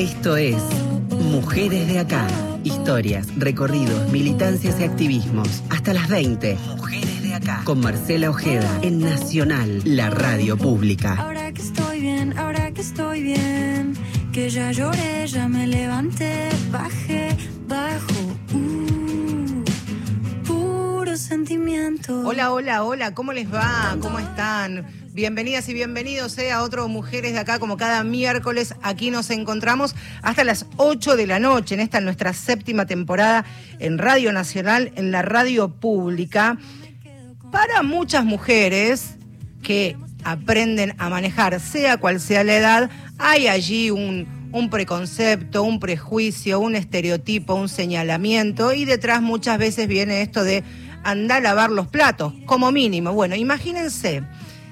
Esto es Mujeres de Acá. Historias, recorridos, militancias y activismos. Hasta las 20. Mujeres de Acá. Con Marcela Ojeda en Nacional, la radio pública. Ahora que estoy bien, ahora que estoy bien. Que ya lloré, ya me levanté, bajé, bajo. Uh, puro sentimiento. Hola, hola, hola, ¿cómo les va? ¿Cómo están? Bienvenidas y bienvenidos eh, a otro Mujeres de Acá, como cada miércoles aquí nos encontramos hasta las 8 de la noche, en esta nuestra séptima temporada en Radio Nacional, en la radio pública, para muchas mujeres que aprenden a manejar, sea cual sea la edad, hay allí un, un preconcepto, un prejuicio, un estereotipo, un señalamiento y detrás muchas veces viene esto de andar a lavar los platos, como mínimo. Bueno, imagínense,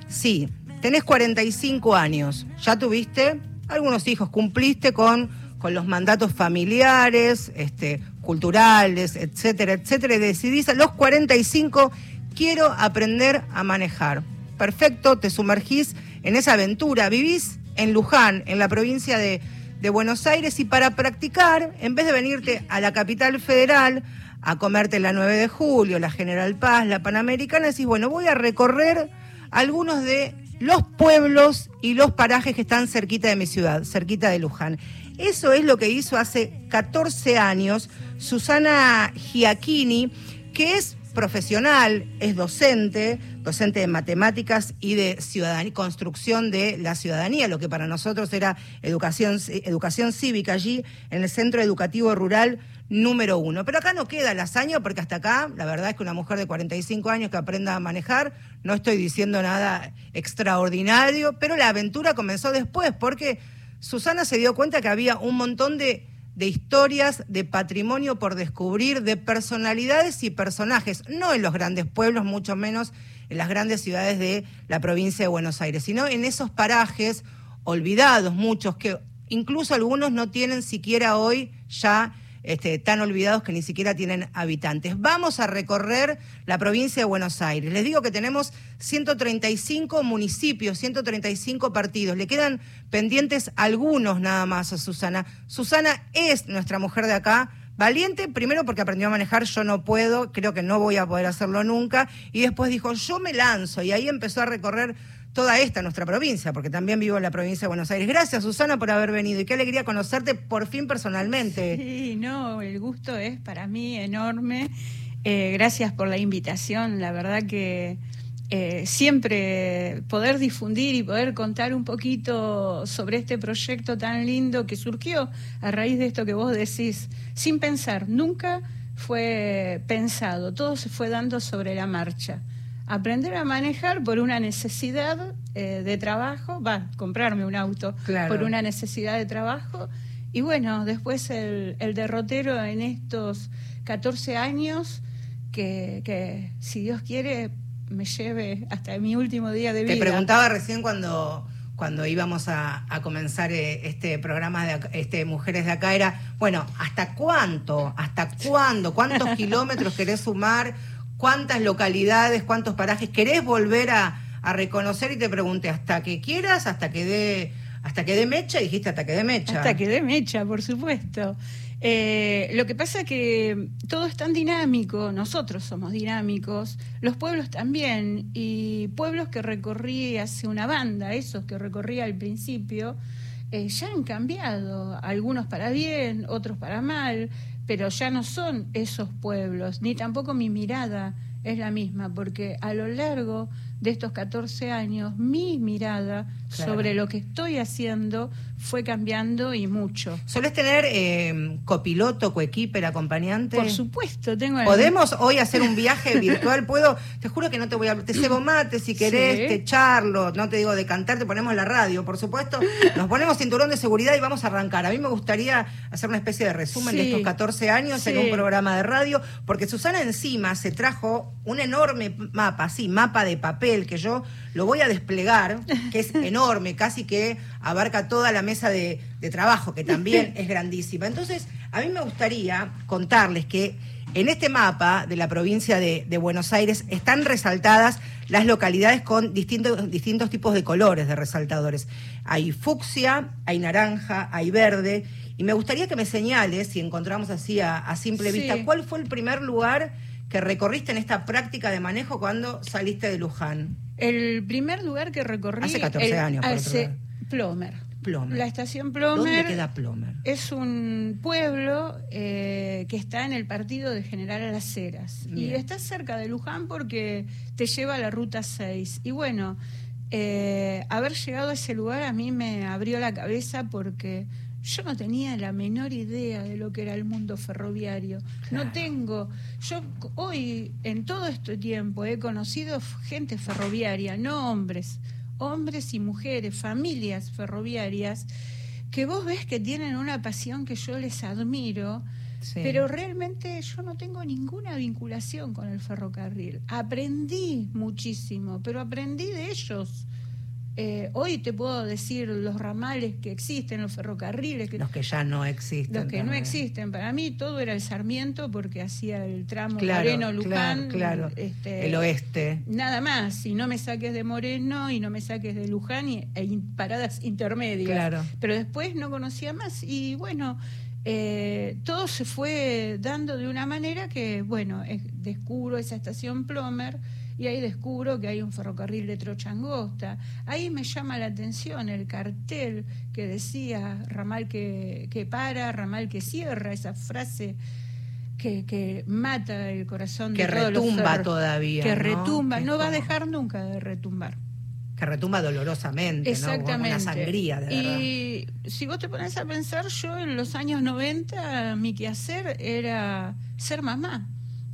sí, tenés 45 años, ya tuviste algunos hijos, cumpliste con, con los mandatos familiares, este, culturales, etcétera, etcétera, y decidís a los 45 quiero aprender a manejar. Perfecto, te sumergís en esa aventura, vivís en Luján, en la provincia de, de Buenos Aires, y para practicar, en vez de venirte a la capital federal a comerte la 9 de julio, la General Paz, la Panamericana, decís, bueno, voy a recorrer algunos de los pueblos y los parajes que están cerquita de mi ciudad, cerquita de Luján. Eso es lo que hizo hace 14 años Susana Giacchini, que es profesional, es docente, docente de matemáticas y de ciudadanía, construcción de la ciudadanía, lo que para nosotros era educación, educación cívica allí en el Centro Educativo Rural número uno. Pero acá no queda el porque hasta acá, la verdad es que una mujer de 45 años que aprenda a manejar, no estoy diciendo nada extraordinario, pero la aventura comenzó después porque Susana se dio cuenta que había un montón de de historias, de patrimonio por descubrir, de personalidades y personajes, no en los grandes pueblos, mucho menos en las grandes ciudades de la provincia de Buenos Aires, sino en esos parajes olvidados, muchos que incluso algunos no tienen siquiera hoy ya este, tan olvidados que ni siquiera tienen habitantes. Vamos a recorrer la provincia de Buenos Aires. Les digo que tenemos 135 municipios, 135 partidos. Le quedan pendientes algunos nada más a Susana. Susana es nuestra mujer de acá. Valiente, primero porque aprendió a manejar, yo no puedo, creo que no voy a poder hacerlo nunca. Y después dijo, yo me lanzo. Y ahí empezó a recorrer toda esta nuestra provincia, porque también vivo en la provincia de Buenos Aires. Gracias, Susana, por haber venido y qué alegría conocerte por fin personalmente. Sí, no, el gusto es para mí enorme. Eh, gracias por la invitación. La verdad que eh, siempre poder difundir y poder contar un poquito sobre este proyecto tan lindo que surgió a raíz de esto que vos decís, sin pensar, nunca fue pensado, todo se fue dando sobre la marcha aprender a manejar por una necesidad eh, de trabajo, va, comprarme un auto por una necesidad de trabajo. Y bueno, después el, el derrotero en estos 14 años, que, que, si Dios quiere me lleve hasta mi último día de vida. Te preguntaba recién cuando cuando íbamos a, a comenzar eh, este programa de este Mujeres de Acá era, bueno, ¿hasta cuánto? ¿Hasta cuándo? ¿Cuántos kilómetros querés sumar? Cuántas localidades, cuántos parajes querés volver a, reconocer y te pregunté hasta que quieras, hasta que dé hasta que dé mecha, dijiste hasta que dé mecha. Hasta que dé mecha, por supuesto. Eh, lo que pasa es que todo es tan dinámico, nosotros somos dinámicos, los pueblos también, y pueblos que recorrí hace una banda, esos que recorrí al principio, eh, ya han cambiado, algunos para bien, otros para mal, pero ya no son esos pueblos, ni tampoco mi mirada es la misma, porque a lo largo de estos 14 años mi mirada claro. sobre lo que estoy haciendo fue cambiando y mucho. ¿Solés tener eh, copiloto, coequiper, acompañante? Por supuesto, tengo... ¿Podemos hoy hacer un viaje virtual? Puedo, te juro que no te voy a... Te cebo mate si querés, sí. te charlo, no te digo de cantar, te ponemos la radio, por supuesto. Nos ponemos cinturón de seguridad y vamos a arrancar. A mí me gustaría hacer una especie de resumen sí. de estos 14 años sí. en un programa de radio, porque Susana encima se trajo un enorme mapa, sí, mapa de papel, que yo lo voy a desplegar, que es enorme, casi que abarca toda la mesa de, de trabajo, que también es grandísima. Entonces, a mí me gustaría contarles que En este mapa de la provincia de, de Buenos Aires están resaltadas las localidades con distintos, distintos tipos de colores de resaltadores. Hay fucsia, hay naranja, hay verde. Y me gustaría que me señales, si encontramos así a, a simple Sí. vista, cuál fue el primer lugar que recorriste en esta práctica de manejo cuando saliste de Luján. El primer lugar que recorrí. Hace 14 el- años, por hace- Plomer. Plomer. La estación Plomer. ¿Dónde queda Plomer? Es un pueblo eh, que está en el partido de General Las Heras. Y está cerca de Luján porque te lleva a la ruta 6. Y bueno, eh, haber llegado a ese lugar a mí me abrió la cabeza porque yo no tenía la menor idea de lo que era el mundo ferroviario. No tengo. Yo hoy, en todo este tiempo, he conocido gente ferroviaria, no hombres, hombres y mujeres, familias ferroviarias, que vos ves que tienen una pasión que yo les admiro. Sí. Pero realmente yo no tengo ninguna vinculación con el ferrocarril. Aprendí muchísimo, pero aprendí de ellos. Eh, hoy te puedo decir los ramales que existen, los ferrocarriles, que, Los que ya no existen. los que no existen. Para mí todo era el Sarmiento porque hacía el tramo Claro, Moreno-Luján. claro, claro. este, El oeste. Nada más, y no me saques de Moreno y no me saques de Luján y, e in- paradas intermedias. Claro. Pero después no conocía más y bueno, eh, todo se fue dando de una manera que, bueno, eh, descubro esa estación Plomer y ahí descubro que hay un ferrocarril de trocha angosta. Ahí me llama la atención el cartel que decía ramal que, que para, ramal que cierra, esa frase que, que mata el corazón Que de todos los retumba todavía, Que ¿no? retumba, no va a dejar nunca de retumbar. Que retumba dolorosamente, ¿no? Exactamente. Una sangría, de verdad. y si vos te pones a pensar, yo en los años 90 mi quehacer era ser mamá,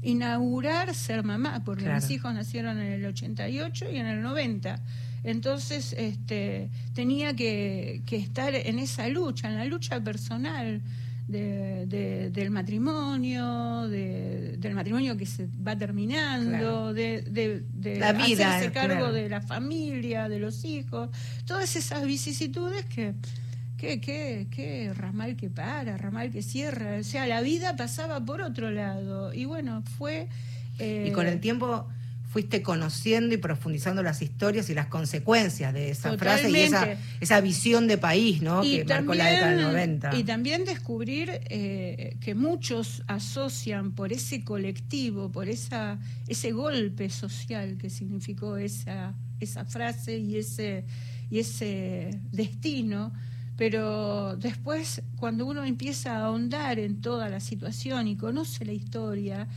inaugurar ser mamá, porque Claro. mis hijos nacieron en el 88 y en el 90. Entonces este, tenía que, que estar en esa lucha, en la lucha personal. de- de- del matrimonio, de- del matrimonio que se va terminando, Claro. de, La vida, hacerse cargo claro. de la familia, de los hijos, todas esas vicisitudes que, que, que, que ramal que para, ramal que cierra, o sea, la vida pasaba por otro lado y bueno, fue... eh, Y con el tiempo fuiste conociendo y profundizando las historias y las consecuencias de esa frase y esa, esa visión de país, ¿no? que marcó la década del 90. y también descubrir eh, que muchos asocian por ese colectivo, por esa ese golpe social que significó esa esa frase y ese y ese destino, pero después cuando uno empieza a ahondar en toda la situación y conoce la historia,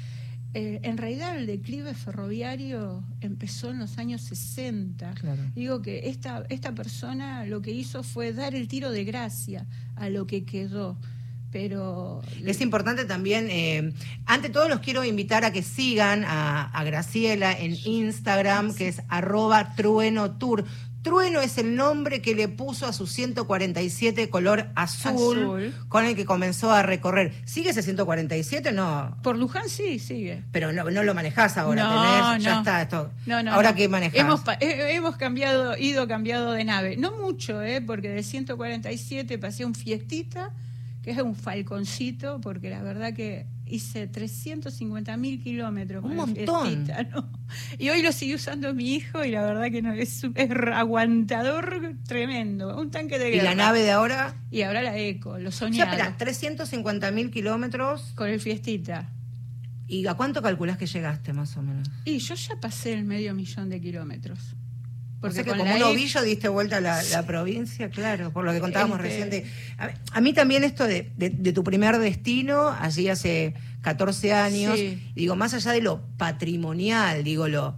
eh, en realidad el declive ferroviario empezó en los años 60. Claro. Digo que esta, esta persona lo que hizo fue dar el tiro de gracia a lo que quedó. Pero Es importante también, eh, ante todo los quiero invitar a que sigan a, a Graciela en Instagram, que es arroba trueno tour. Trueno es el nombre que le puso a su 147 color azul, Azul. con el que comenzó a recorrer. ¿Sigue ese 147 no? por Luján sí, sigue. Pero no, no lo manejás ahora, No, tenés, ya está esto. No, no, ahora qué manejás. Hemos, hemos cambiado, ido cambiado de nave. No mucho, ¿eh? porque de 147 pasé un fiestita, que es un falconcito, porque la verdad que hice 350 mil kilómetros Un montón. Fiestita, ¿no? Y hoy lo sigue usando mi hijo y la verdad que no es, es aguantador tremendo. Un tanque de ¿Y guerra. la nave de ahora? Y ahora la eco, lo O sea, soñado. espera, 350 mil kilómetros. con el fiestita. ¿Y a cuánto calculás que llegaste más o menos? Y yo ya pasé el medio millón de kilómetros. O sea que como un ovillo diste vuelta a la, la provincia, claro, por lo que contábamos Este- reciente. A, a mí también esto de, de- de tu primer destino, allí hace 14 años, Sí. digo, más allá de lo patrimonial, digo, lo,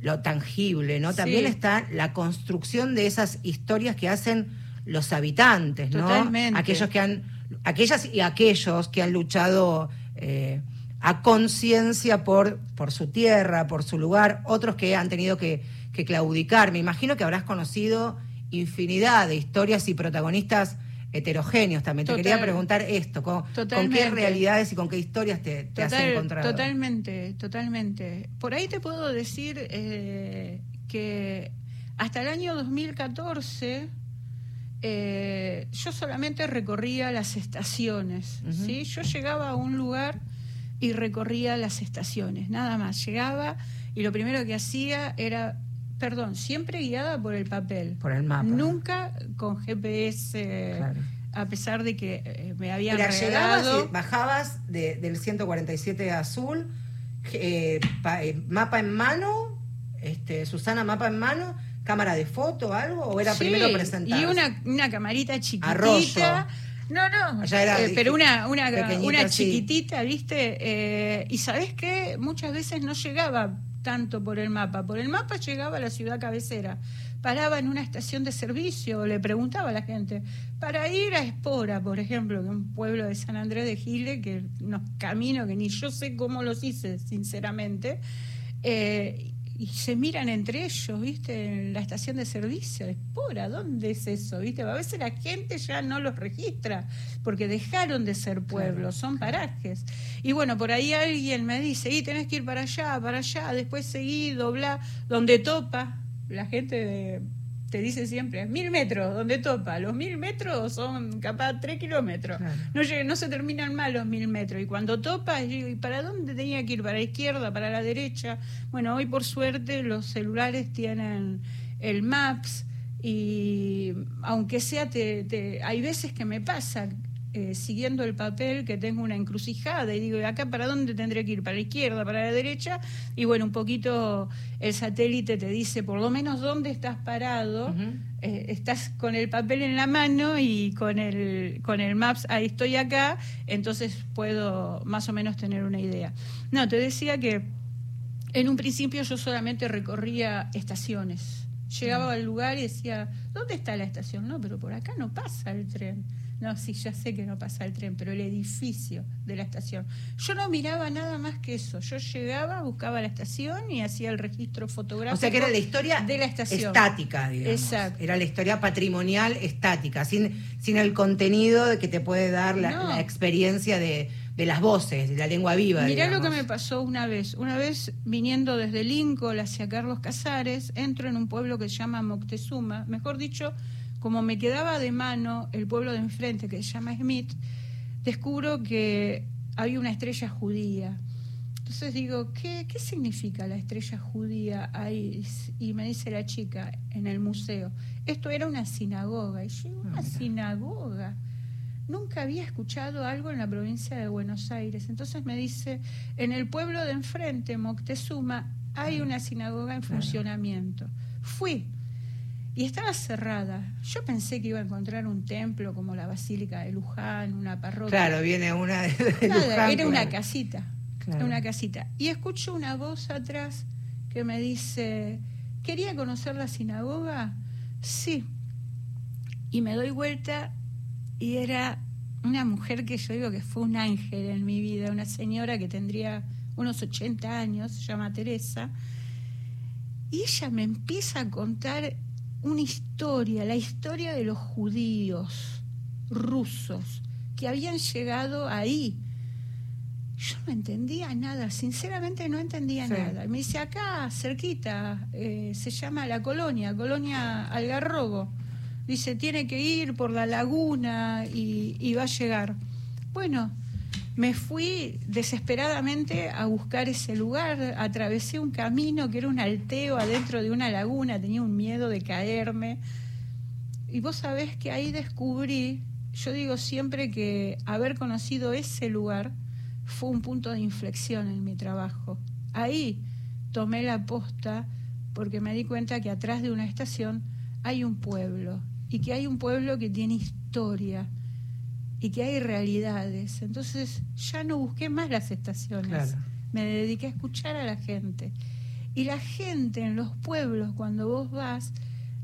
lo tangible, ¿no? También Sí. está la construcción de esas historias que hacen los habitantes, ¿no? Totalmente. Aquellos que han, aquellas y aquellos que han luchado eh, a conciencia por, por su tierra, por su lugar, otros que han tenido que, que claudicar. Me imagino que habrás conocido infinidad de historias y protagonistas heterogéneos también. Te quería preguntar esto, ¿con, con qué realidades y con qué historias te, te has encontrado? Totalmente, totalmente. Por ahí te puedo decir eh, que hasta el año 2014 eh, yo solamente recorría las estaciones. ¿sí? Yo llegaba a un lugar y recorría las estaciones, nada más. Llegaba y lo primero que hacía era, perdón, siempre guiada por el papel. Por el mapa. Nunca con GPS. Claro. A pesar de que eh, me llegabas regalado. bajabas de- del 147 azul, eh, pa- eh, mapa en mano, este, Susana, mapa en mano, cámara de foto, algo, o era Sí, primero presentar. Y una, una camarita chiquitita. Arroyo. No, no, era eh, pero una, sí. chiquitita, ¿viste? Eh, y sabes qué? Muchas veces no llegaba tanto por el mapa. Por el mapa llegaba a la ciudad cabecera. Paraba en una estación de servicio, le preguntaba a la gente. Para ir a Espora, por ejemplo, que es un pueblo de San Andrés de Giles, que unos caminos que ni yo sé cómo los hice, sinceramente. Eh, y se miran entre ellos, ¿viste? En la estación de servicio. Espora, ¿dónde es eso? ¿Viste? A veces la gente ya no los registra porque dejaron de ser pueblos, son parajes. Y bueno, por ahí alguien me dice, y tenés que ir para allá, para allá, después seguí, dobla, donde topa. La gente de- te dice siempre, mil metros, donde topa. Los mil metros son capaz tres kilómetros. Claro. No, no se terminan mal los mil metros. Y cuando topa, yo digo, ¿y para dónde tenía que ir? ¿Para la izquierda? ¿Para la derecha? Bueno, hoy por suerte los celulares tienen el Maps y aunque sea, te, te- hay veces que me pasa eh, siguiendo el papel que tengo una encrucijada y digo, ¿y acá para dónde tendré que ir? ¿Para la izquierda? ¿Para la derecha? Y bueno, un poquito el satélite te dice por lo menos dónde estás parado. Eh, estás con el papel en la mano y con el, con el Maps, ahí estoy acá, entonces puedo más o menos tener una idea. No, te decía que en un principio yo solamente recorría estaciones. Llegaba al lugar y decía, ¿dónde está la estación? No, pero por acá no pasa el tren. No, sí, ya sé que no pasa el tren, pero el edificio de la estación. Yo no miraba nada más que eso. Yo llegaba, buscaba la estación y hacía el registro fotográfico. O sea que era la historia de la estación. estática, digamos. Exacto. Era la historia patrimonial estática, sin, sin el contenido de que te puede dar la, No. la experiencia de, de las voces, de la lengua viva. Mirá lo que me pasó una vez. Una vez viniendo desde Lincoln hacia Carlos Casares, entro en un pueblo que se llama Moctezuma. Mejor dicho, como me quedaba de mano el pueblo de enfrente que se llama Smith, descubro que había una estrella judía. Entonces digo, ¿qué, qué significa la estrella judía ahí? Y me dice la chica en el museo, esto era una sinagoga. Y yo, digo, una sinagoga. Nunca había escuchado algo en la provincia de Buenos Aires. Entonces me dice, en el pueblo de enfrente, Moctezuma, hay una sinagoga en funcionamiento. Fui y estaba cerrada. Yo pensé que iba a encontrar un templo como la Basílica de Luján, una parroquia. Claro, viene una de, de Nada, Luján, era una claro. casita. Claro. Una casita. Y escucho una voz atrás que me dice, ¿quería conocer la sinagoga? Sí. Y me doy vuelta y era una mujer que yo digo que fue un ángel en mi vida, una señora que tendría unos 80 años, se llama Teresa. Y ella me empieza a contar una historia, la historia de los judíos rusos que habían llegado ahí. Yo no entendía nada, sinceramente no entendía Sí. nada. Me dice, acá, cerquita, eh, se llama La Colonia, Colonia Algarrobo. Dice, tiene que ir por la laguna y, y va a llegar. Bueno, me fui desesperadamente a buscar ese lugar, atravesé un camino que era un alteo adentro de una laguna, tenía un miedo de caerme. Y vos sabés que ahí descubrí, yo digo siempre que haber conocido ese lugar fue un punto de inflexión en mi trabajo. Ahí tomé la posta porque me di cuenta que atrás de una estación hay un pueblo y que hay un pueblo que tiene historia y que hay realidades. Entonces ya no busqué más las estaciones, Claro. me dediqué a escuchar a la gente. Y la gente en los pueblos, cuando vos vas,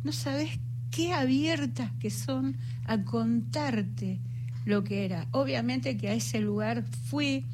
no sabés qué abiertas que son a contarte lo que era. Obviamente que a ese lugar fui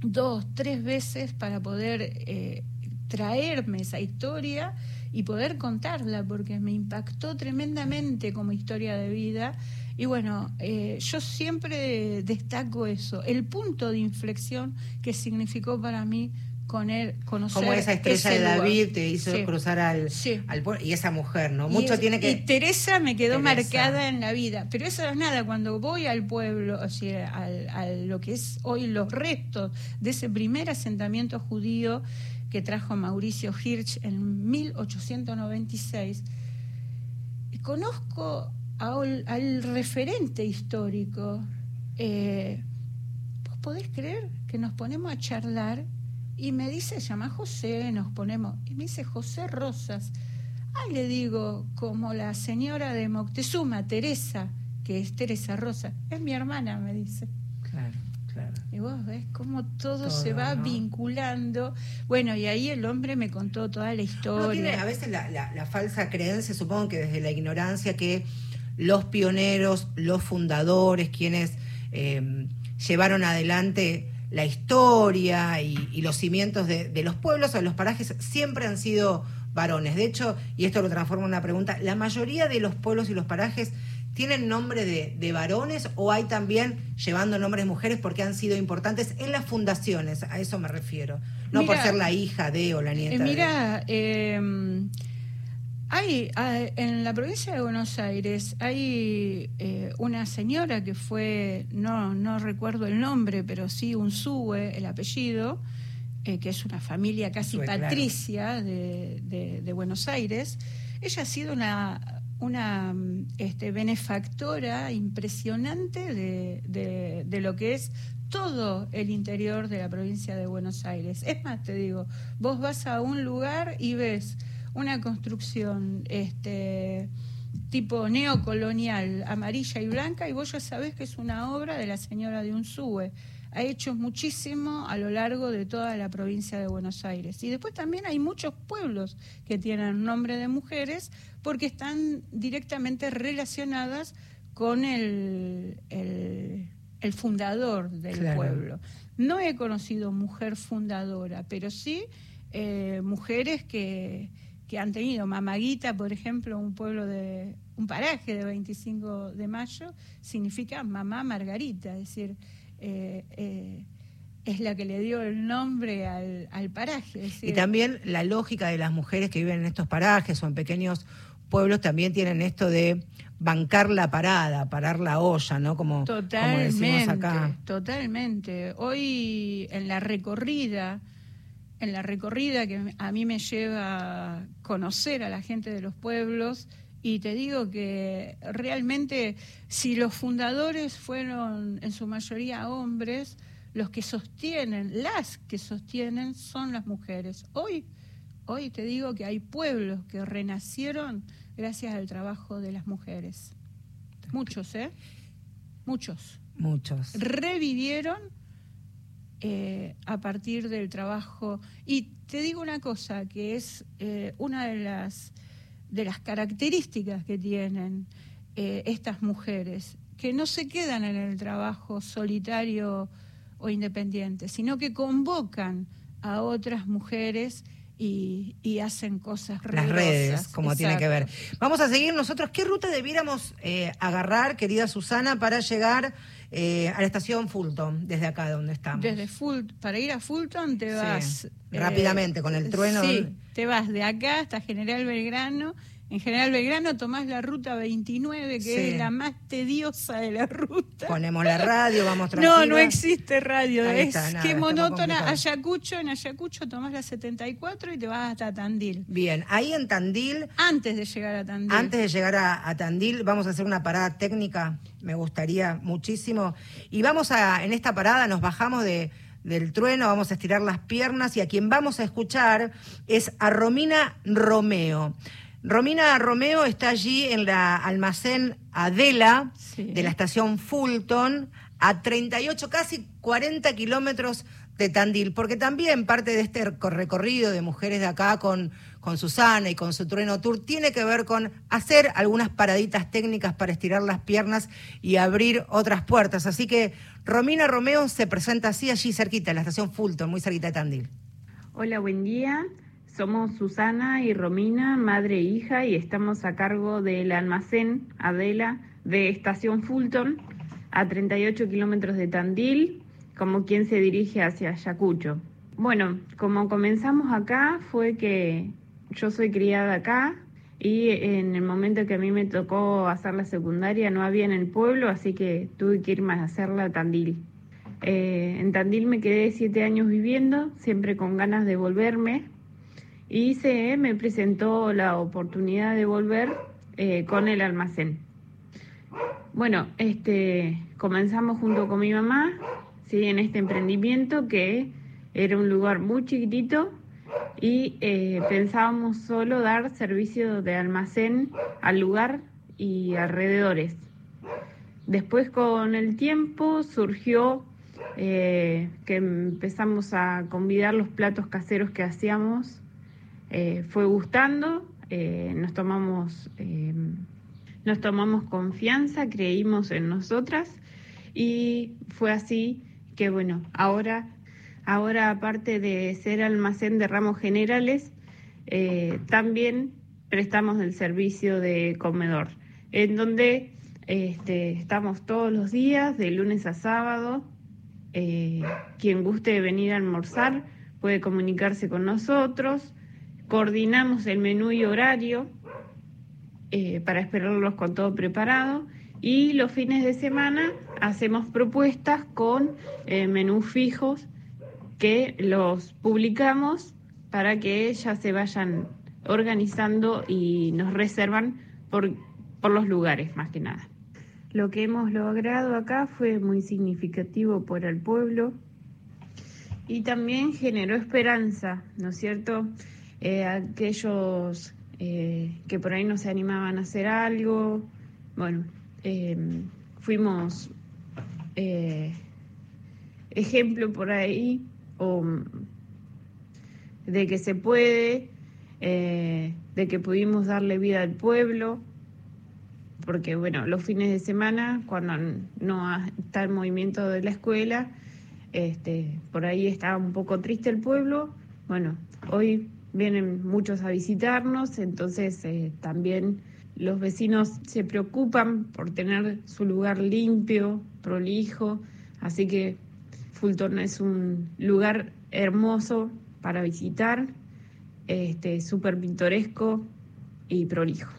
dos, tres veces para poder eh, traerme esa historia y poder contarla, porque me impactó tremendamente como historia de vida. Y bueno, eh, yo siempre destaco eso, el punto de inflexión que significó para mí con él, conocer Como esa estrella de lugar. David te hizo Sí. cruzar al, Sí. al pueblo. Y esa mujer, ¿no? Mucho tiene que. y Teresa me quedó Teresa. marcada en la vida. Pero eso no es nada. Cuando voy al pueblo, o sea, al, a lo que es hoy los restos de ese primer asentamiento judío que trajo Mauricio Hirsch en 1896, y conozco al, al referente histórico. Eh, ¿Vos podés creer que nos ponemos a charlar y me dice, llama José, nos ponemos, y me dice José Rosas. Ay, le digo, como la señora de Moctezuma, Teresa, que es Teresa Rosa, es mi hermana, me dice. Claro, claro. Y vos ves cómo todo, Todo, se va ¿no? vinculando. Bueno, y ahí el hombre me contó toda la Uno historia. tiene a veces la, la- la falsa creencia, supongo que desde la ignorancia, que los pioneros, los fundadores, quienes eh, llevaron adelante la historia y, y los cimientos de, de los pueblos o de los parajes, siempre han sido varones. De hecho, y esto lo transforma en una pregunta, ¿la mayoría de los pueblos y los parajes tienen nombre de, de varones o hay también llevando nombres de mujeres porque han sido importantes en las fundaciones? A eso me refiero. No por ser la hija de o la nieta Eh, de. mira, eh, hay, hay- en la provincia de Buenos Aires hay eh, una señora que fue, no, no recuerdo el nombre, pero sí un sube, el apellido, eh, que es una familia casi Sue, claro. patricia de, de- de Buenos Aires. Ella ha sido una, una este, benefactora impresionante de, de- de lo que es todo el interior de la provincia de Buenos Aires. Es más, te digo, vos vas a un lugar y ves una construcción este, tipo neocolonial, amarilla y blanca, y vos ya sabés que es una obra de la señora de Unzúe. Ha hecho muchísimo a lo largo de toda la provincia de Buenos Aires. Y después también hay muchos pueblos que tienen nombre de mujeres porque están directamente relacionadas con el, el- el fundador del Claro. pueblo. No he conocido mujer fundadora, pero sí eh, mujeres que, que han tenido. Mamaguita, por ejemplo, un pueblo de un paraje de 25 de mayo, significa mamá Margarita, es decir, eh, eh, es la que le dio el nombre al, al paraje. es Y también la lógica de las mujeres que viven en estos parajes o en pequeños pueblos también tienen esto de bancar la parada, parar la olla, ¿no? Como, como decimos Totalmente, acá. totalmente. Hoy en la recorrida, en la recorrida que a mí me lleva conocer a la gente de los pueblos, y te digo que realmente si los fundadores fueron en su mayoría hombres, los que sostienen, las que sostienen son las mujeres. Hoy, hoy te digo que hay pueblos que renacieron gracias al trabajo de las mujeres. Muchos, ¿eh? Muchos. Muchos. Revivieron eh, a partir del trabajo. Y te digo una cosa, que es eh, una de las, de las características que tienen eh, estas mujeres, que no se quedan en el trabajo solitario o independiente, sino que convocan a otras mujeres y, y hacen cosas Las redes, como tiene que ver. Vamos a seguir nosotros. ¿Qué ruta debiéramos eh, agarrar, querida Susana, para llegar eh, a la estación Fulton, desde acá donde estamos? Desde Fult para ir a Fulton te vas eh, rápidamente, con el trueno. Sí, te vas de acá hasta General Belgrano. En General Belgrano tomás la ruta 29, que Sí. es la más tediosa de la ruta. Ponemos la radio, vamos no, tranquilos. no existe radio. Ahí es está, nada, que monótona. Ayacucho, en Ayacucho tomás la 74 y te vas hasta Tandil. Bien, ahí en Tandil, Antes de llegar a Tandil. antes de llegar a, a Tandil, vamos a hacer una parada técnica, me gustaría muchísimo. Y vamos a, en esta parada nos bajamos de, del trueno, vamos a estirar las piernas y a quien vamos a escuchar es a Romina Romeo. Romina Romeo está allí en la almacén Adela Sí. de la estación Fulton, a 38, casi 40 kilómetros de Tandil, porque también parte de este recorrido de mujeres de acá con, con Susana y con su trueno tour tiene que ver con hacer algunas paraditas técnicas para estirar las piernas y abrir otras puertas. Así que Romina Romeo se presenta así allí cerquita, en la estación Fulton, muy cerquita de Tandil. Hola, buen día. Somos Susana y Romina, madre e hija, y estamos a cargo del almacén Adela de Estación Fulton, a 38 kilómetros de Tandil, como quien se dirige hacia Ayacucho. Bueno, como comenzamos acá fue que yo soy criada acá y en el momento que a mí me tocó hacer la secundaria no había en el pueblo, así que tuve que irme a hacerla a Tandil. Eh, en Tandil me quedé siete años viviendo, siempre con ganas de volverme, y se me presentó la oportunidad de volver eh, con el almacén. Bueno, este, comenzamos junto con mi mamá ¿sí? en este emprendimiento que era un lugar muy chiquitito y eh, pensábamos solo dar servicio de almacén al lugar y alrededores. Después con el tiempo surgió eh, que empezamos a convidar los platos caseros que hacíamos. Eh, fue gustando, nos, tomamos, nos tomamos confianza, creímos en nosotras y fue así que bueno, ahora Ahora, aparte de ser almacén de ramos generales, eh, también prestamos el servicio de comedor, en donde este, estamos todos los días, de lunes a sábado. Eh, quien guste venir a almorzar puede comunicarse con nosotros. Coordinamos el menú y horario eh, para esperarlos con todo preparado. Y los fines de semana hacemos propuestas con menús fijos que los publicamos para que ellas se vayan organizando y nos reservan por, por los lugares más que nada. Lo que hemos logrado acá fue muy significativo para el pueblo y también generó esperanza, ¿no es cierto? Eh, aquellos eh, que por ahí no se animaban a hacer algo, bueno, eh, fuimos ejemplo por ahí de que se puede, de que pudimos darle vida al pueblo, porque bueno, los fines de semana, cuando no está el movimiento de la escuela, este, por ahí está un poco triste el pueblo, bueno, hoy vienen muchos a visitarnos, entonces eh, también los vecinos se preocupan por tener su lugar limpio, prolijo, así que Fulton es un lugar hermoso para visitar, este, súper pintoresco y prolijo.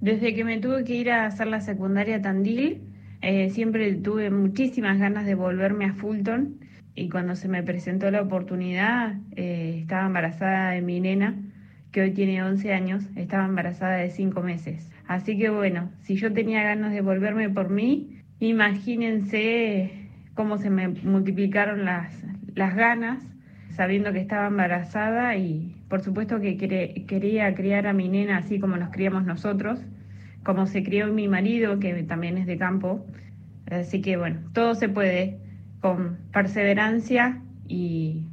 Desde que me tuve que ir a hacer la secundaria Tandil, eh, siempre tuve muchísimas ganas de volverme a Fulton y cuando se me presentó la oportunidad, eh, estaba embarazada de mi nena, que hoy tiene 11 años, estaba embarazada de 5 meses. Así que bueno, si yo tenía ganas de volverme por mí, imagínense cómo se me multiplicaron las, las ganas, sabiendo que estaba embarazada y por supuesto que quería criar a mi nena así como nos criamos nosotros, como se crió mi marido, que también es de campo. Así que bueno, todo se puede con perseverancia y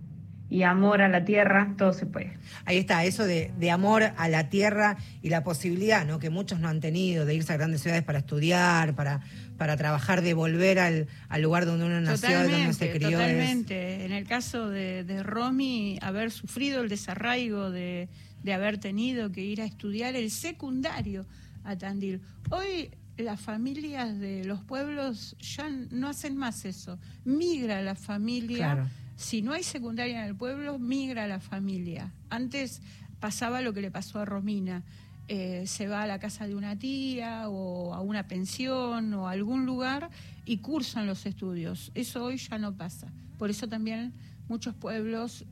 y amor a la tierra, todo se puede. Ahí está, eso de, amor a la tierra y la posibilidad, ¿no? Que muchos no han tenido de irse a grandes ciudades para estudiar, para, para trabajar, de volver al, lugar donde uno nació, donde se crió. Totalmente. En el caso de, de, Romy, haber sufrido el desarraigo de, de haber tenido que ir a estudiar el secundario a Tandil. Hoy las familias de los pueblos ya no hacen más eso. Migra la familia si no hay secundaria en el pueblo, migra la familia. Antes pasaba lo que le pasó a Romina. Eh, se va a la casa de una tía o a una pensión o a algún lugar y cursan los estudios. Eso hoy ya no pasa. Por eso también muchos pueblos,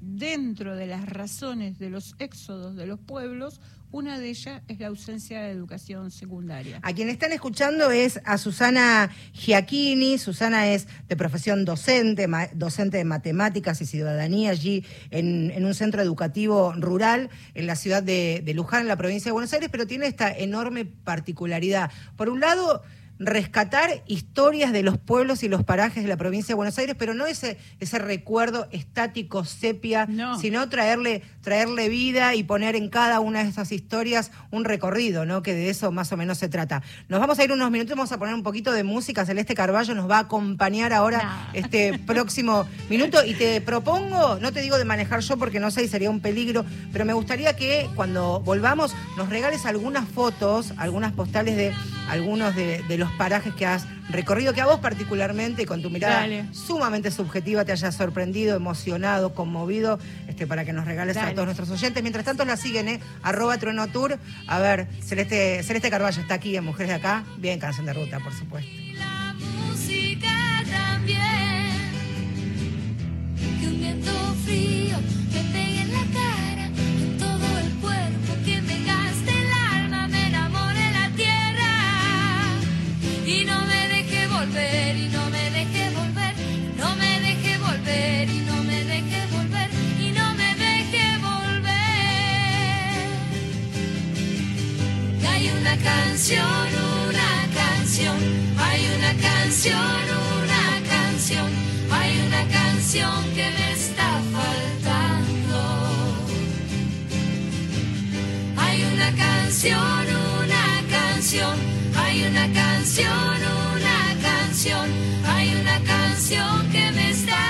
dentro de las razones de los éxodos de los pueblos, una de ellas es la ausencia de educación secundaria. A quien están escuchando es a Susana Giacchini. Susana es de profesión docente, docente de matemáticas y ciudadanía allí en, un centro educativo rural en la ciudad de, de Luján, en la provincia de Buenos Aires, pero tiene esta enorme particularidad. Por un lado, rescatar historias de los pueblos y los parajes de la provincia de Buenos Aires, pero no ese, ese recuerdo estático, sepia, sino traerle, traerle vida y poner en cada una de esas historias un recorrido, ¿no? Que de eso más o menos se trata. Nos vamos a ir unos minutos, vamos a poner un poquito de música. Celeste Carballo nos va a acompañar ahora este próximo minuto. Y te propongo, no te digo de manejar yo porque no sé y sería un peligro, pero me gustaría que cuando volvamos nos regales algunas fotos, algunas postales de algunos de, de los parajes que has recorrido que a vos particularmente, con tu mirada Dale. sumamente subjetiva, te haya sorprendido, emocionado, conmovido, este, para que nos regales a todos nuestros oyentes. Mientras tanto la siguen, ¿eh? Arroba Trueno Tour. A ver, Celeste, Celeste Carballo está aquí en Mujeres de Acá. Bien, canción de ruta, por supuesto. la música también. Que un viento frío me pegue canción, una canción, hay una canción, una canción, hay una canción que me está faltando. Hay una canción, una canción, hay una canción, una canción, hay una canción que me están quitando.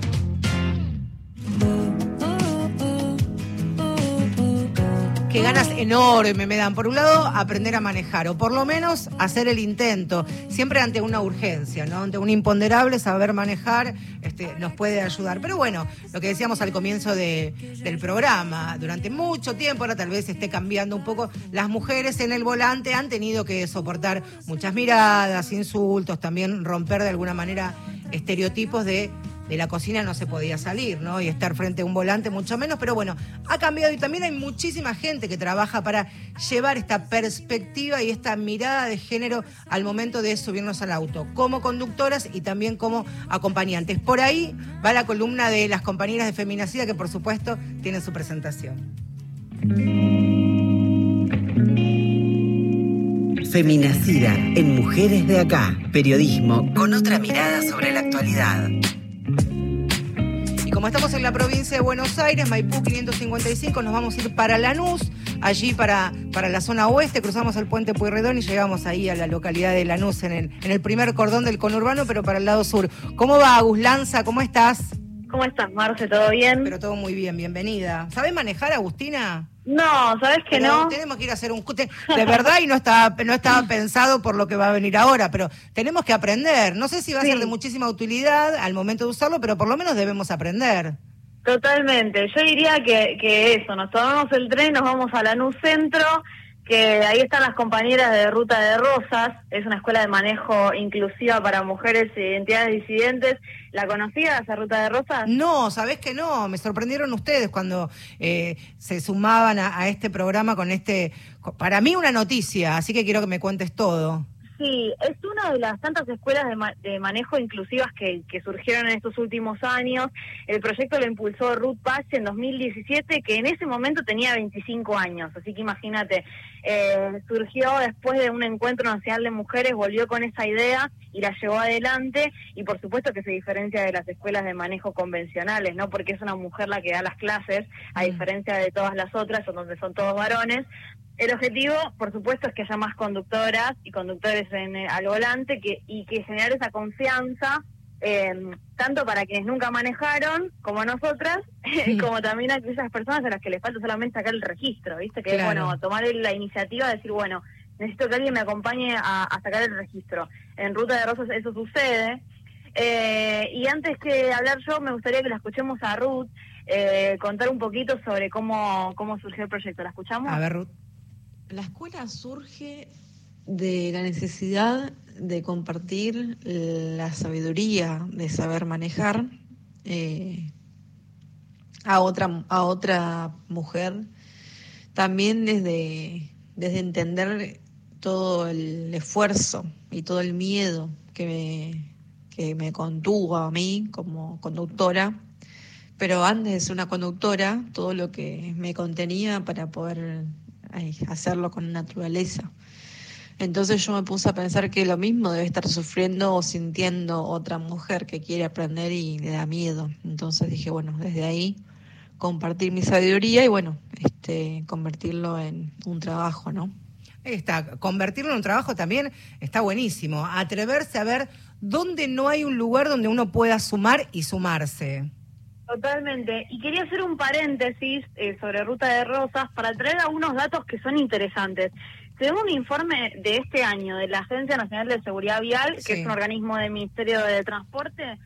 Ganas enormes me dan. Por un lado, aprender a manejar, o por lo menos hacer el intento, siempre ante una urgencia, ¿no? Ante un imponderable, saber manejar este, nos puede ayudar. Pero bueno, lo que decíamos al comienzo de- del programa, durante mucho tiempo, ahora tal vez esté cambiando un poco, las mujeres en el volante han tenido que soportar muchas miradas, insultos, también romper de alguna manera estereotipos de de la cocina no se podía salir, ¿no? Y estar frente a un volante mucho menos, pero bueno, ha cambiado y también hay muchísima gente que trabaja para llevar esta perspectiva y esta mirada de género al momento de subirnos al auto, como conductoras y también como acompañantes. Por ahí va la columna de las compañeras de Feminacida que por supuesto tienen su presentación. Feminacida en Mujeres de acá. Periodismo con otra mirada sobre la actualidad. Como estamos en la provincia de Buenos Aires, Maipú 555, nos vamos a ir para Lanús, allí para, para la zona oeste, cruzamos el puente Pueyrredón y llegamos ahí a la localidad de Lanús, en el, en el primer cordón del conurbano, pero para el lado sur. ¿Cómo va, Agus Lanza? ¿Cómo estás? ¿Cómo estás, Marce? ¿Todo bien? Pero todo muy bien, bienvenida. ¿Sabes manejar, Agustina? No, ¿sabes que Pero no? Tenemos que ir a hacer un... De verdad, y no estaba, no estaba pensado por lo que va a venir ahora, pero tenemos que aprender. No sé si va a Sí. ser de muchísima utilidad al momento de usarlo, pero por lo menos debemos aprender. Totalmente. Yo diría que, que eso, nos tomamos el tren, nos vamos a Lanús Centro, que ahí están las compañeras de Ruta de Rosas, es una escuela de manejo inclusiva para mujeres e identidades disidentes. ¿La conocías, esa Ruta de Rosas? No, sabés que no, me sorprendieron ustedes cuando eh, se sumaban a, a este programa con este, para mí una noticia, así que quiero que me cuentes todo. Sí, es una de las tantas escuelas de, ma- de manejo inclusivas que, que surgieron en estos últimos años. El proyecto lo impulsó Ruth Pache en 2017, que en ese momento tenía 25 años. Así que imagínate, eh, surgió después de un encuentro nacional de mujeres, volvió con esa idea y la llevó adelante. Y por supuesto que se diferencia de las escuelas de manejo convencionales, ¿no? Porque es una mujer la que da las clases, a Mm. diferencia de todas las otras, donde son todos varones. El objetivo, por supuesto, es que haya más conductoras y conductores en, eh, al volante que, y que generar esa confianza, eh, tanto para quienes nunca manejaron, como nosotras, como también a aquellas personas a las que les falta solamente sacar el registro, ¿viste? Que es, bueno, tomar la iniciativa de decir, bueno, necesito que alguien me acompañe a, a sacar el registro. En Ruta de Rosas eso sucede. Eh, y antes que hablar yo, me gustaría que la escuchemos a Ruth, eh, contar un poquito sobre cómo, cómo surgió el proyecto. ¿La escuchamos? A ver, Ruth. La escuela surge de la necesidad de compartir la sabiduría de saber manejar eh, a otra, a otra mujer, también desde, desde entender todo el esfuerzo y todo el miedo que me, que me contuvo a mí como conductora, pero antes de ser una conductora, todo lo que me contenía para poder hacerlo con naturaleza. Entonces yo me puse a pensar que lo mismo debe estar sufriendo o sintiendo otra mujer que quiere aprender y le da miedo. Entonces dije, bueno, desde ahí compartir mi sabiduría y bueno, este, convertirlo en un trabajo, ¿no? está, convertirlo en un trabajo también está buenísimo. Atreverse a ver dónde no hay un lugar donde uno pueda sumar y sumarse. Totalmente. Y quería hacer un paréntesis eh, sobre Ruta de Rosas para traer algunos datos que son interesantes. Según un informe de este año de la Agencia Nacional de Seguridad Vial, que es un organismo del Ministerio de Transporte,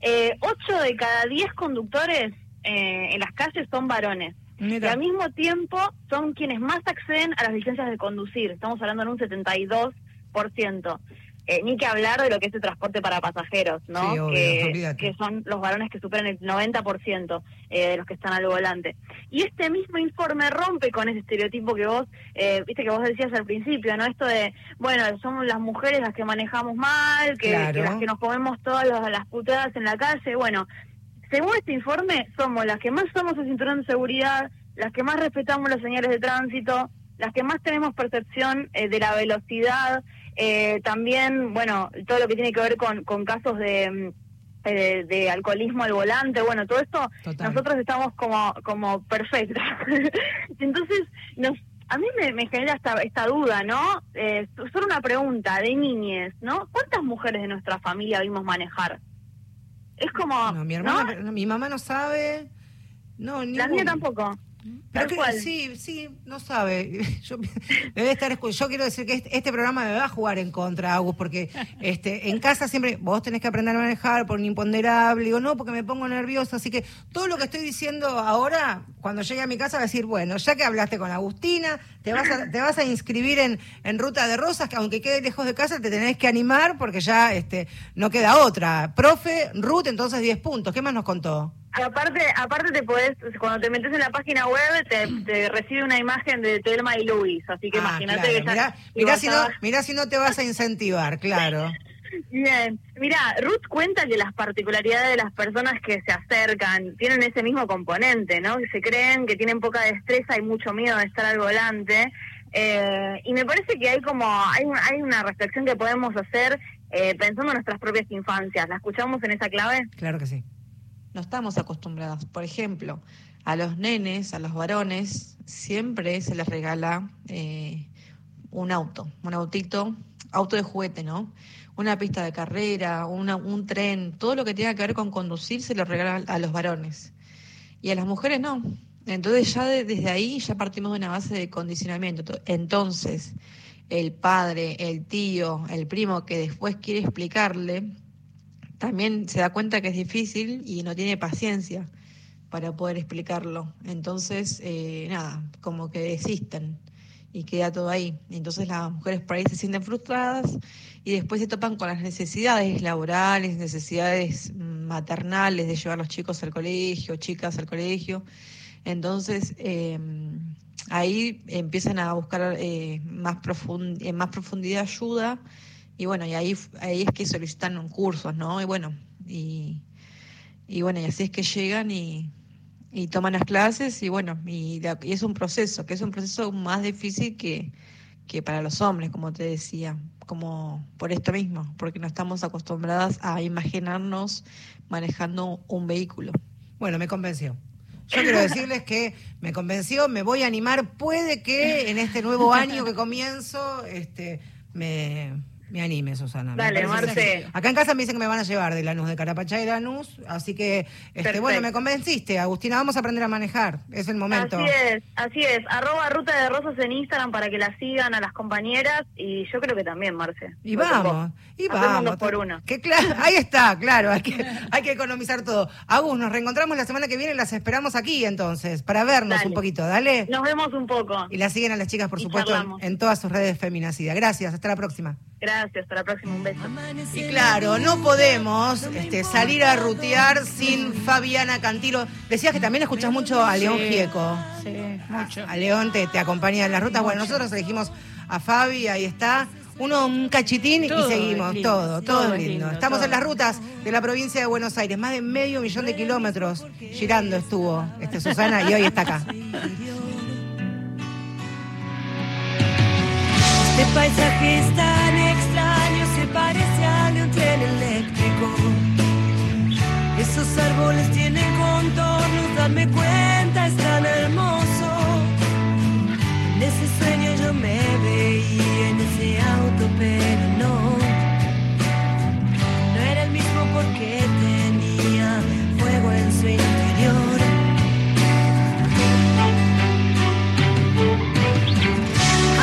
eh, 8 de cada 10 conductores eh, en las calles son varones. Y al mismo tiempo son quienes más acceden a las licencias de conducir. Estamos hablando de un 72%. Eh, ni que hablar de lo que es el transporte para pasajeros, ¿no? que, son los varones que superan el 90% eh, de los que están al volante. Y este mismo informe rompe con ese estereotipo que vos, eh, viste que vos decías al principio, ¿no? Esto de, bueno, somos las mujeres las que manejamos mal, que, las que nos comemos todas las, las puteadas en la calle. Bueno, según este informe, somos las que más somos el cinturón de seguridad, las que más respetamos las señales de tránsito, las que más tenemos percepción de la velocidad, eh, también, bueno, todo lo que tiene que ver con, con casos de, mm, eh, de, alcoholismo al volante, bueno, todo esto, nosotros estamos como, como perfectos. Entonces, nos, a mí me, genera esta, esta duda, ¿no? Eh, solo una pregunta de niñez, ¿no? ¿Cuántas mujeres de nuestra familia vimos manejar? Es como... mi, hermana, mi mamá no sabe. No, La mía tampoco. Sí, sí, no sabe. Yo, debe estar, yo quiero decir que este, este, programa me va a jugar en contra, Agus, porque este, en casa siempre vos tenés que aprender a manejar por un imponderable, digo, no, porque me pongo nerviosa. Así que todo lo que estoy diciendo ahora, cuando llegue a mi casa, va a decir, bueno, ya que hablaste con Agustina, te vas a, te vas a inscribir en, en Ruta de Rosas, que aunque quede lejos de casa, te tenés que animar porque ya este, no queda otra. Profe, Ruth, entonces 10 puntos. ¿Qué más nos contó? Aparte, aparte te podés, cuando te metes en la página web, te, recibe una imagen de Telma y Luis, así que ah, imagínate que mirá, si no, mirá si no te vas a incentivar, claro. Bien, mira, Ruth cuenta que las particularidades de las personas que se acercan tienen ese mismo componente, ¿no? Que se creen que tienen poca destreza y mucho miedo de estar al volante. Eh, y me parece que hay como, hay, hay una reflexión que podemos hacer eh, pensando en nuestras propias infancias. ¿La escuchamos en esa clave? Claro que sí no estamos acostumbrados. Por ejemplo, a los nenes, a los varones, siempre se les regala eh, un auto, un autito, auto de juguete, ¿no? Una pista de carrera, un tren, todo lo que tenga que ver con conducir se lo regala a los varones. Y a las mujeres no. Entonces ya desde ahí ya partimos de una base de condicionamiento. Entonces, el padre, el tío, el primo que después quiere explicarle, también se da cuenta que es difícil y no tiene paciencia para poder explicarlo. Entonces, eh, nada, como que desisten y queda todo ahí. Entonces las mujeres por ahí se sienten frustradas y después se topan con las necesidades laborales, necesidades maternales de llevar a los chicos al colegio, chicas al colegio. Entonces, em, ahí empiezan a buscar eh, más, en más profundidad ayuda y bueno, y ahí, ahí es que solicitan cursos, ¿no? Y bueno, y, y bueno, y así es que llegan y, y toman las clases y bueno, y, es un proceso, que es un proceso más difícil que, que para los hombres, como te decía, como por esto mismo, porque no estamos acostumbradas a imaginarnos manejando un vehículo. Bueno, me convenció. Yo quiero decirles que me convenció, me voy a animar, puede que en este nuevo año que comienzo, este, me, me anime, Susana. Dale, Marce. Acá en casa me dicen que me van a llevar de Lanús, de Carapachá y Lanús, así que, este, bueno, me convenciste, Agustina, vamos a aprender a manejar, es el momento. Así es, así es, arroba Ruta de Rosas en Instagram para que la sigan a las compañeras y yo creo que también, Marce. Y vamos, y vamos. por uno. Que claro, ahí está, claro, hay que, hay que economizar todo. Agus, nos reencontramos la semana que viene, las esperamos aquí entonces, para vernos un poquito, dale. Nos vemos un poco. Y la siguen a las chicas, por supuesto, en, en, todas sus redes feminacida. Gracias, hasta la próxima. Gracias. Gracias, hasta la próxima, un beso. Y claro, no podemos este, salir a rutear sin Fabiana Cantilo. Decías que también escuchás mucho a León Sí, Gieco. Sí, mucho. A León te, te acompaña en las rutas. Bueno, nosotros elegimos a Fabi, ahí está. Uno, un cachitín Todo y seguimos. lindo, todo, todo, todo es es lindo. lindo, Estamos todo. en las rutas de la provincia de Buenos Aires. Más de medio millón de kilómetros girando estuvo este, Susana y hoy está acá. Este paisaje es tan extraño, se parece al de un tren eléctrico. Esos árboles tienen contornos, darme cuenta es tan hermoso. En ese sueño yo me veía en ese auto, pero no. No era el mismo porque tenía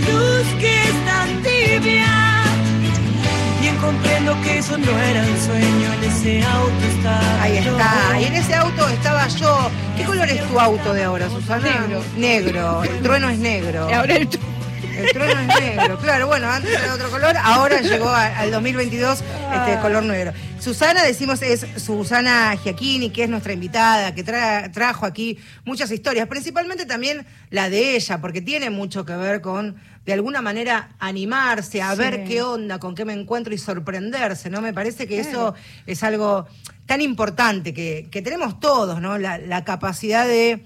Luz que es tan tibia. Bien comprendo que eso no era un sueño. En ese auto estaba Ahí yo. está. Y en ese auto estaba yo. ¿Qué color es tu auto de ahora, Susana? Negro. Negro. El trueno es negro. Y ahora el tu- El trueno es negro, claro, bueno, antes era otro color, ahora llegó a- al 2022 este color negro. Susana, decimos, es Susana Giacchini, que es nuestra invitada, que tra- trajo aquí muchas historias, principalmente también la de ella, porque tiene mucho que ver con, de alguna manera, animarse a Sí. ver qué onda, con qué me encuentro y sorprenderse, ¿no? Me parece que eso es algo tan importante que, que tenemos todos, ¿no? La, la capacidad de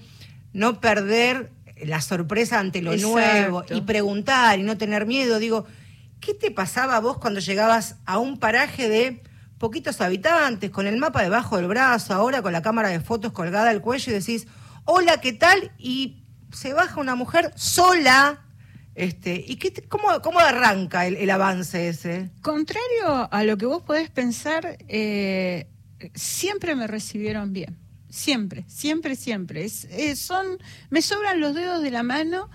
no perder la sorpresa ante lo Exacto. nuevo y preguntar y no tener miedo. Digo, ¿qué te pasaba a vos cuando llegabas a un paraje de poquitos habitantes, con el mapa debajo del brazo, ahora con la cámara de fotos colgada al cuello y decís, hola, ¿qué tal? Y se baja una mujer sola. Este, ¿Y qué te- cómo, cómo arranca el, el avance ese? Contrario a lo que vos podés pensar, eh, siempre me recibieron bien. Siempre, siempre, siempre. Es- eh, son, me sobran los dedos de la mano,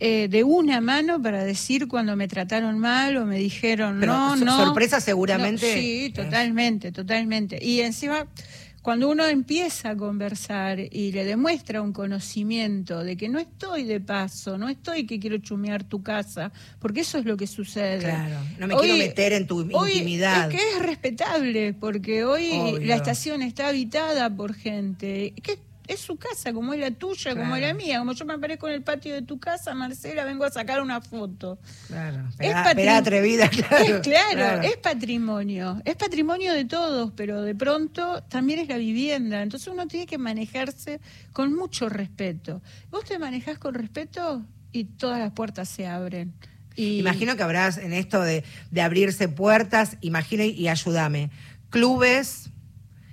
eh, de una mano, para decir cuando me trataron mal o me dijeron Pero no, so- no. sorpresa seguramente No, sí, totalmente, totalmente. Y encima, cuando uno empieza a conversar y le demuestra un conocimiento de que no estoy de paso, no estoy que quiero chumear tu casa, porque eso es lo que sucede. Claro, no me quiero meter en tu hoy intimidad. Es que es respetable, porque hoy Obvio. la estación está habitada por gente que es su casa, como es la tuya, como es la mía. Como yo me aparezco en el patio de tu casa, Marcela, vengo a sacar una foto. Claro, Es pegá- pegá atrevida, claro. Es, claro, es patrimonio. Es patrimonio de todos, pero de pronto también es la vivienda. Entonces uno tiene que manejarse con mucho respeto. Vos te manejás con respeto y todas las puertas se abren. Y Imagino que habrás en esto de, de abrirse puertas, imagino y ayúdame. Clubes,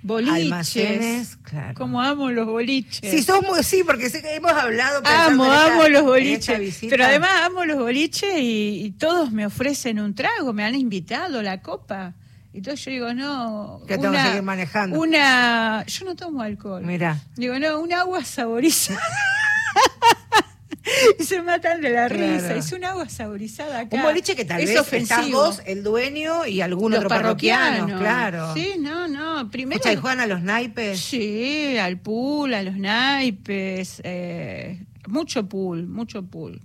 boliches. almacenes, claro. Como amo los boliches. Sí, sos muy, sí, porque hemos hablado. Amo, esta- amo los boliches. Pero además amo los boliches y, y todos me ofrecen un trago, me han invitado la copa. Y entonces yo digo, no. Que tengo que seguir manejando. Una. Yo no tomo alcohol. Mirá. Digo, no, un agua saborizada. y se matan de la Claro. risa. Es un agua saborizada acá. Un boliche que tal es vez ofensivo. estás vos, el dueño y algún Los otro parroquiano, parroquianos. claro. Sí, no, no. Primero. Escucha, ¿y juegan a los naipes? Sí, al pool, a los naipes, eh, mucho pool, mucho pool,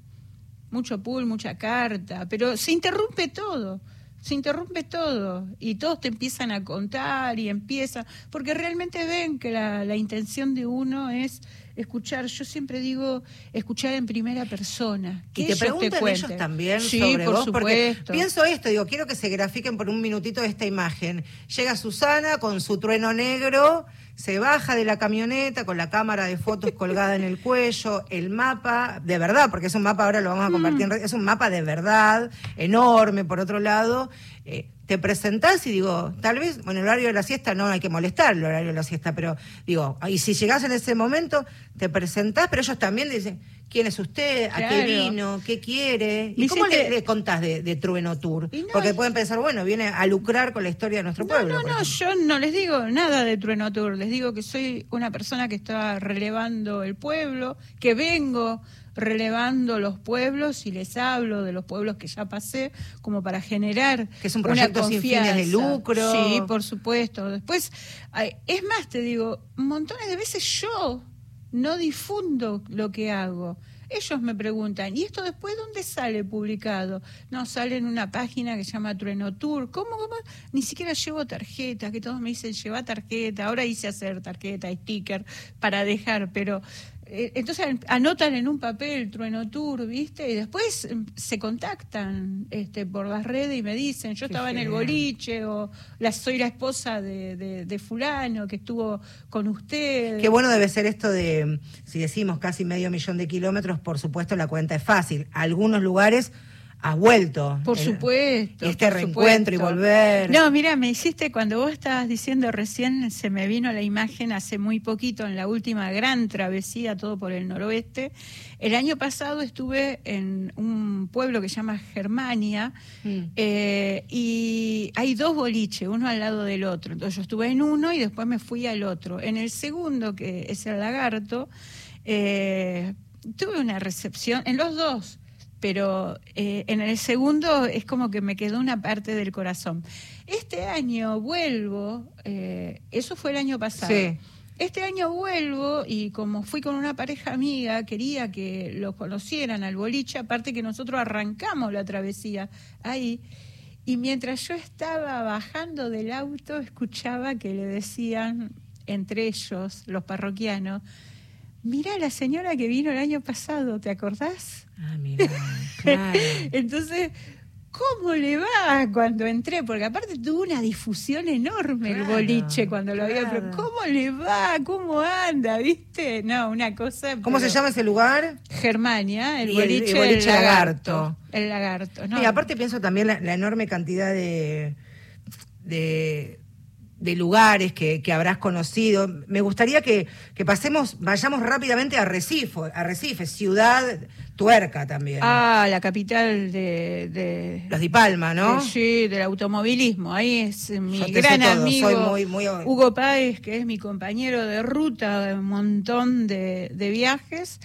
mucho pool, mucha carta, pero se interrumpe todo, se interrumpe todo y todos te empiezan a contar y empiezan, porque realmente ven que la, la intención de uno es escuchar, yo siempre digo, escuchar en primera persona. Que Y te ellos preguntan ellos también sí, sobre por vos, porque pienso esto, digo, quiero que se grafiquen por un minutito esta imagen. Llega Susana con su trueno negro, se baja de la camioneta con la cámara de fotos colgada en el cuello, el mapa, de verdad, porque es un mapa, ahora lo vamos a compartir, en red, es un mapa de verdad, enorme por otro lado. Eh, te presentás y digo, tal vez, bueno, el horario de la siesta no hay que molestar el horario de la siesta, pero digo, y si llegás en ese momento, te presentás, pero ellos también dicen, ¿quién es usted? ¿A qué Claro. vino? ¿Qué quiere? ¿Y Me cómo hiciste- le, le contás de, de Trueno Tour? No, Porque pueden pensar, bueno, viene a lucrar con la historia de nuestro No, pueblo. no, no, yo no les digo nada de Trueno Tour, les digo que soy una persona que está relevando el pueblo, que vengo relevando los pueblos y les hablo de los pueblos que ya pasé, como para generar Que es un una proyecto sin fines de confianza. lucro. Sí, por supuesto. Después, es más, te digo, montones de veces yo no difundo lo que hago. Ellos me preguntan, ¿y esto después dónde sale publicado? No, sale en una página que se llama Trueno Tour. ¿Cómo, cómo? Ni siquiera llevo tarjeta, que todos me dicen, lleva tarjeta. Ahora hice hacer tarjeta, sticker para dejar, pero... eh, Entonces anotan en un papel Trueno Tour, ¿viste? Y después em, se contactan este, por las redes y me dicen, yo estaba en el boliche o la, soy la esposa de, de- de fulano que estuvo con usted. Qué bueno debe ser esto de, si decimos casi medio millón de kilómetros, por supuesto la cuenta es fácil. Algunos lugares has vuelto. Por El- supuesto. Este por reencuentro y volver. No, mira, me hiciste cuando vos estabas diciendo recién, se me vino la imagen hace muy poquito en la última gran travesía, todo por el noroeste. El año pasado estuve en un pueblo que se llama Germania Mm. eh, y hay dos boliches, uno al lado del otro. Entonces yo estuve en uno y después me fui al otro. En el segundo, que es el lagarto, eh, tuve una recepción, en los dos, pero eh, en el segundo es como que me quedó una parte del corazón. Este año vuelvo, eh, eso fue el año pasado. Sí. Este año vuelvo y como fui con una pareja amiga, quería que lo conocieran al boliche, aparte que nosotros arrancamos la travesía ahí. Y mientras yo estaba bajando del auto, escuchaba que le decían, entre ellos, los parroquianos, mira la señora que vino el año pasado, ¿te acordás? Ah, mira, claro. Entonces, ¿cómo le va cuando entré? Porque aparte tuvo una difusión enorme el boliche cuando lo había. claro. Pero ¿cómo le va? ¿Cómo anda? ¿Viste? No, una cosa. ¿Cómo pero- se llama ese lugar? Germania, el Y el- el boliche, boliche lagarto. El lagarto. ¿no? Y aparte pienso también la, la enorme cantidad de, de, de lugares que, que habrás conocido. Me gustaría que, que pasemos, vayamos rápidamente a Recife, a Recife, ciudad tuerca también. Ah, la capital de. de Los Di Palma, ¿no? de- sí, del automovilismo. Ahí es mi gran amigo soy muy- muy- Hugo Páez, que es mi compañero de ruta de un montón de, de viajes.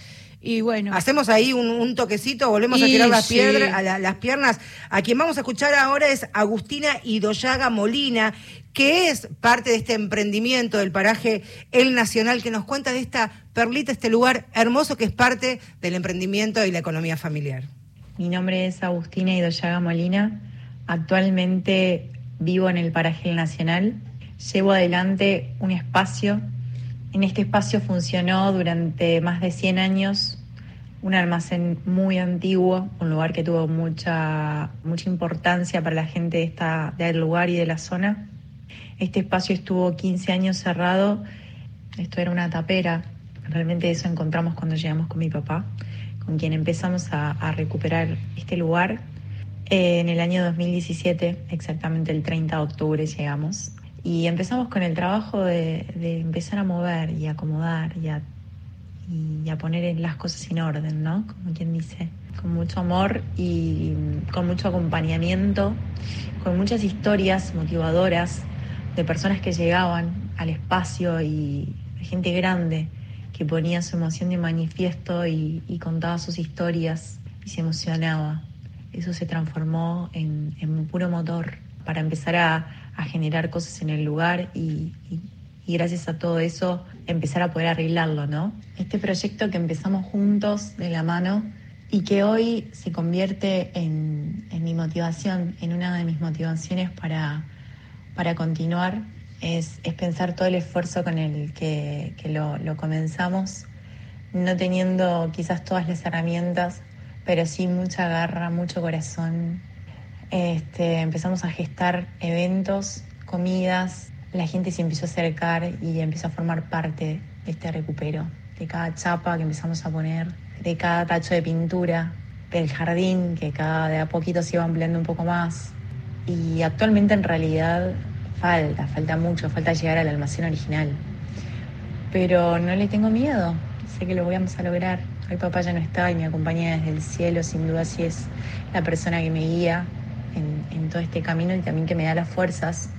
Y bueno, Hacemos ahí un, un toquecito, volvemos a tirar las, sí. piedras, a la- las piernas. A quien vamos a escuchar ahora es Agustina Idoyaga Molina, que es parte de este emprendimiento del paraje El Nacional, que nos cuenta de esta perlita, este lugar hermoso que es parte del emprendimiento y la economía familiar. Mi nombre es Agustina Idoyaga Molina. Actualmente vivo en el Paraje El Nacional. Llevo adelante un espacio. En este espacio funcionó durante más de 100 años un almacén muy antiguo, un lugar que tuvo mucha, mucha importancia para la gente de esta, del lugar y de la zona. Este espacio estuvo 15 años cerrado. Esto era una tapera. Realmente eso encontramos cuando llegamos con mi papá, con quien empezamos a, a recuperar este lugar. Eh, en el año 2017, exactamente el 30 de octubre llegamos. Y empezamos con el trabajo de, de empezar a mover y acomodar y a, y a poner las cosas en orden, ¿no? Como quien dice, con mucho amor y con mucho acompañamiento, con muchas historias motivadoras de personas que llegaban al espacio y gente grande que ponía su emoción de manifiesto y, contaba sus historias y se emocionaba. Eso se transformó en, un puro motor para empezar a, generar cosas en el lugar y, gracias a todo eso empezar a poder arreglarlo, ¿no? Este proyecto que empezamos juntos de la mano y que hoy se convierte en mi motivación, en una de mis motivaciones para, para continuar, es, es pensar todo el esfuerzo con el que, que lo, comenzamos, no teniendo quizás todas las herramientas, pero sí mucha garra, mucho corazón. Este, empezamos a gestar eventos, comidas, la gente se empezó a acercar y empezó a formar parte de este recupero, de cada chapa que empezamos a poner, de cada tacho de pintura, del jardín que cada de a poquito se iba ampliando un poco más. Y actualmente en realidad falta, falta mucho, falta llegar al almacén original. Pero no le tengo miedo, sé que lo vamos a lograr. Hoy papá ya no está y me acompaña desde el cielo, sin duda sí es la persona que me guía en, todo este camino y también que me da las fuerzas.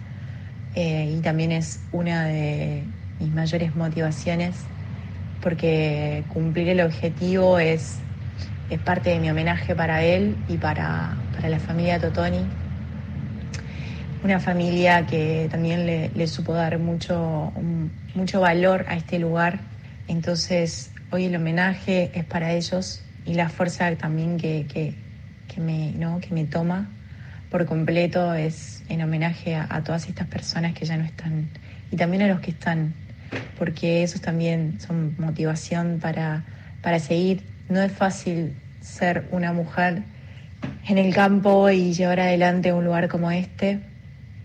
Eh, y también es una de mis mayores motivaciones porque cumplir el objetivo es, es parte de mi homenaje para él y para, para la familia Totoni. Una familia que también le, le supo dar mucho, mucho valor a este lugar. Entonces, hoy el homenaje es para ellos y la fuerza también que, que, que me, ¿no? que me toma por completo es en homenaje a, a todas estas personas que ya no están y también a los que están, porque esos también son motivación para, para seguir. No es fácil ser una mujer en el campo y llevar adelante un lugar como este,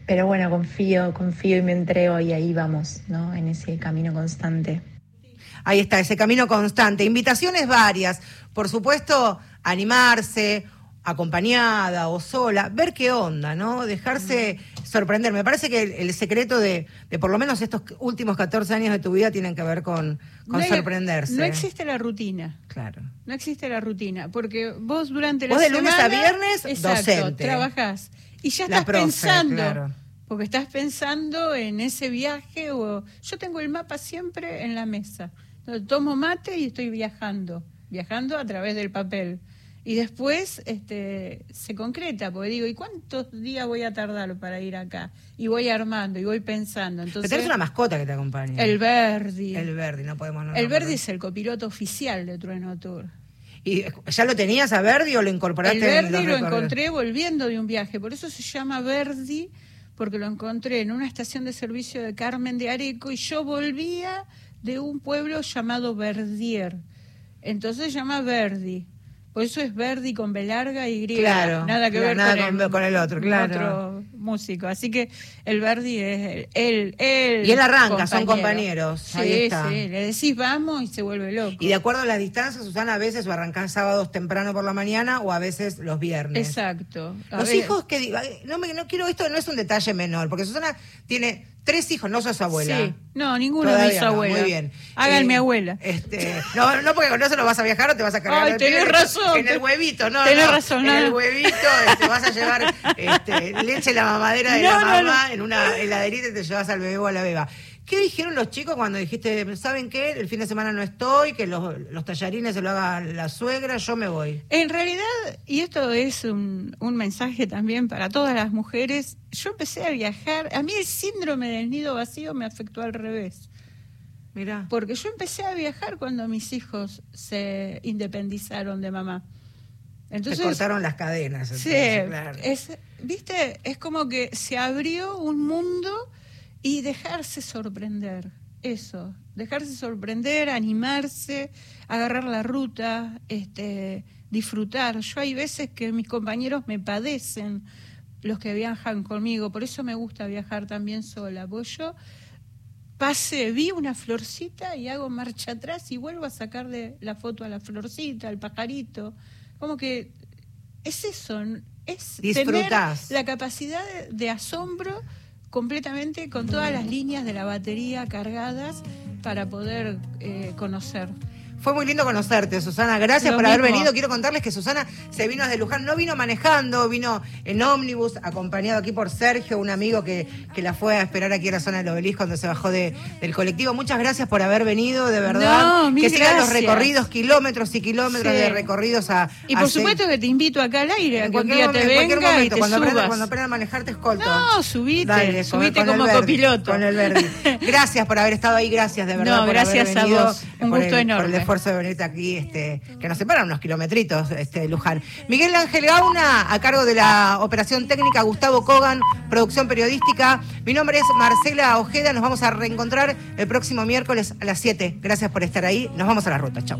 pero bueno, confío, confío y me entrego y ahí vamos, ¿no? En ese camino constante. Ahí está, ese camino constante. Invitaciones varias. Por supuesto, animarse, acompañada o sola, ver qué onda, ¿no? Dejarse sorprender. Me parece que el, el secreto de, de por lo menos estos últimos 14 años de tu vida tienen que ver con, con No hay- sorprenderse. No existe la rutina. Claro. No existe la rutina, porque vos durante Vos la de lunes a semana, viernes, exacto, docente. trabajás y ya estás profe, pensando, claro. porque estás pensando en ese viaje o yo tengo el mapa siempre en la mesa. Entonces, tomo mate y estoy viajando, viajando a través del papel. Y después este, se concreta, porque digo, ¿y cuántos días voy a tardar para ir acá? Y voy armando, y voy pensando. Pero Entonces, tenés una mascota que te acompaña. el Verdi. El Verdi, no podemos no el nombrarlo. Verdi es el copiloto oficial de Trueno Tour. ¿Y ya lo tenías a Verdi o lo incorporaste El Verdi lo recorridos? encontré volviendo de un viaje, por eso se llama Verdi, porque lo encontré en una estación de servicio de Carmen de Areco y yo volvía de un pueblo llamado Verdier. Entonces se llama Verdi. Por eso es Verdi con B larga y griega. Claro, nada que ver nada con, con- el, con el otro, claro. otro músico. Así que el Verdi es él. él Y él arranca, son compañeros, Sí, ahí está. sí. Le decís vamos y se vuelve loco. Y de acuerdo a las distancias, Susana, a veces o arrancás sábados temprano por la mañana o a veces los viernes. Exacto. A Los ver- hijos que no me no quiero esto no es un detalle menor, porque Susana tiene tres hijos, no sos abuela. Sí. No, ninguno de mis no, abuelos. Muy bien. Hagan Eh, mi abuela. Este, no, no porque con eso no vas a viajar o te vas a cargar Ay, el tenés razón. En el huevito, no, Tenés no, razón, En el huevito este, vas a llevar este, leche la mamadera de No, la no, mamá en una heladerita y te llevas al bebé o a la beba. ¿Qué dijeron los chicos cuando dijiste, saben qué? El fin de semana no estoy, que los, los tallarines se lo haga la suegra, yo me voy. En realidad, y esto es un, un mensaje también para todas las mujeres, yo empecé a viajar, a mí el síndrome del nido vacío me afectó al revés, Mira. porque yo empecé a viajar cuando mis hijos se independizaron de mamá. Entonces, te cortaron las cadenas. Sí, claro. es, viste, es como que se abrió un mundo y dejarse sorprender, eso, dejarse sorprender, animarse, agarrar la ruta, este, disfrutar. Yo hay veces que mis compañeros me padecen los que viajan conmigo, por eso me gusta viajar también sola, porque yo pasé, vi una florcita y hago marcha atrás y vuelvo a sacarle la foto a la florcita, al pajarito. Como que es eso, es tener la capacidad de, de asombro completamente con todas las líneas de la batería cargadas para poder eh, conocer. Fue muy lindo conocerte, Susana. Gracias Lo por haber mismo. venido. Quiero contarles que Susana se vino desde Luján. No vino manejando, vino en ómnibus, acompañado aquí por Sergio, un amigo que, que la fue a esperar aquí a la zona del obelisco cuando se bajó de- del colectivo. Muchas gracias por haber venido, de verdad. No, que sigan los recorridos, kilómetros y kilómetros Sí. de recorridos a. Y por supuesto que te invito acá al aire, en cualquier, día momen- te en cualquier venga y momento, te cuando aprenda, subas. cuando aprenda a manejar, te escolto. No, subite, Dale, subite con como Verdi, copiloto. Con el Verdi. Gracias por haber estado ahí, gracias de verdad. No, por gracias haber a vos. Un gusto el- enorme. Esfuerzo de venirte aquí, este, que nos separan unos kilometritos, este, Luján. Miguel Ángel Gauna, a cargo de la operación técnica, Gustavo Kogan, producción periodística. Mi nombre es Marcela Ojeda, nos vamos a reencontrar el próximo miércoles a las 7. Gracias por estar ahí, nos vamos a la ruta, chao.